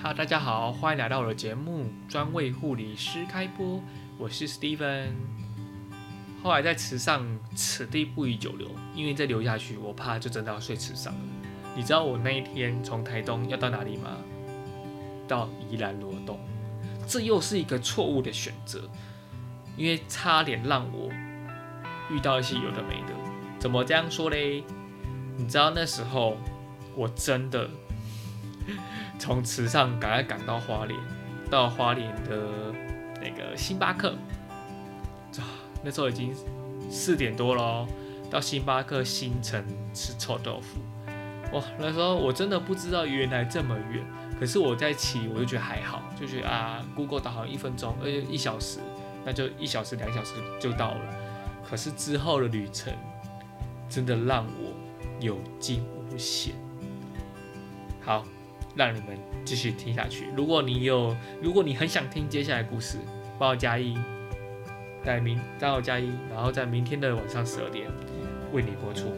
哈大家好，欢迎来到我的节目《专为护理师开播》，我是 Steven。后来在池上，此地不宜久留，因为再留下去，我怕就真的要睡池上了。你知道我那一天从台东要到哪里吗？到宜兰罗东，这又是一个错误的选择，因为差点让我遇到一些有的没的。怎么这样说嘞？你知道那时候我真的 从池上赶快赶到花莲，到花莲的那个星巴克，啊，那时候已经四点多了，到星巴克新城吃臭豆腐。哇，那时候我真的不知道原来这么远，可是我在骑，我就觉得还好，就觉得啊，Google 导航一分钟，而且一小时，那就一小时两小时就到了。可是之后的旅程，真的让我有惊无险。好，让你们继续听下去。如果你有，如果你很想听接下来故事，帮我加一，在明，帮我加一，然后在明天的晚上十二点为你播出。